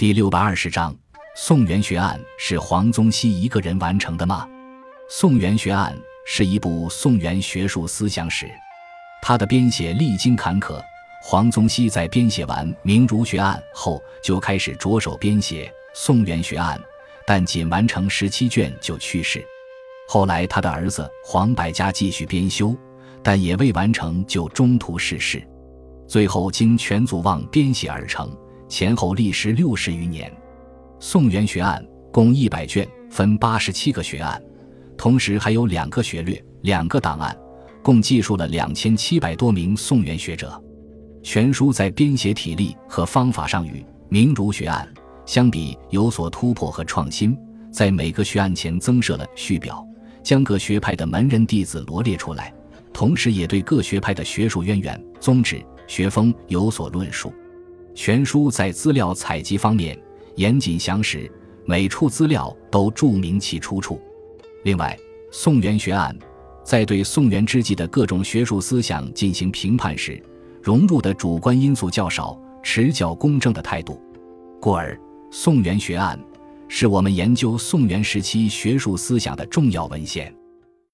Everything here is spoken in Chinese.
第六百二十章：宋元学案是黄宗羲一个人完成的吗？宋元学案是一部宋元学术思想史，它的编写历经坎坷。黄宗羲在编写完《明儒学案》后，就开始着手编写《宋元学案》，但仅完成十七卷就去世。后来，他的儿子黄百家继续编修，但也未完成就中途逝世。最后经全祖望编写而成，前后历时六十余年。《宋元学案》共一百卷，分八十七个学案，同时还有两个学略、两个档案，共记述了两千七百多名宋元学者。全书在编写体例和方法上与《明儒学案》相比有所突破和创新，在每个学案前增设了序表，将各学派的门人弟子罗列出来，同时也对各学派的学术渊源、宗旨、学风有所论述。全书在资料采集方面严谨详实，每处资料都注明其出处。另外，《宋元学案》在对宋元之际的各种学术思想进行评判时，融入的主观因素较少，持较公正的态度，故而《宋元学案》是我们研究宋元时期学术思想的重要文献。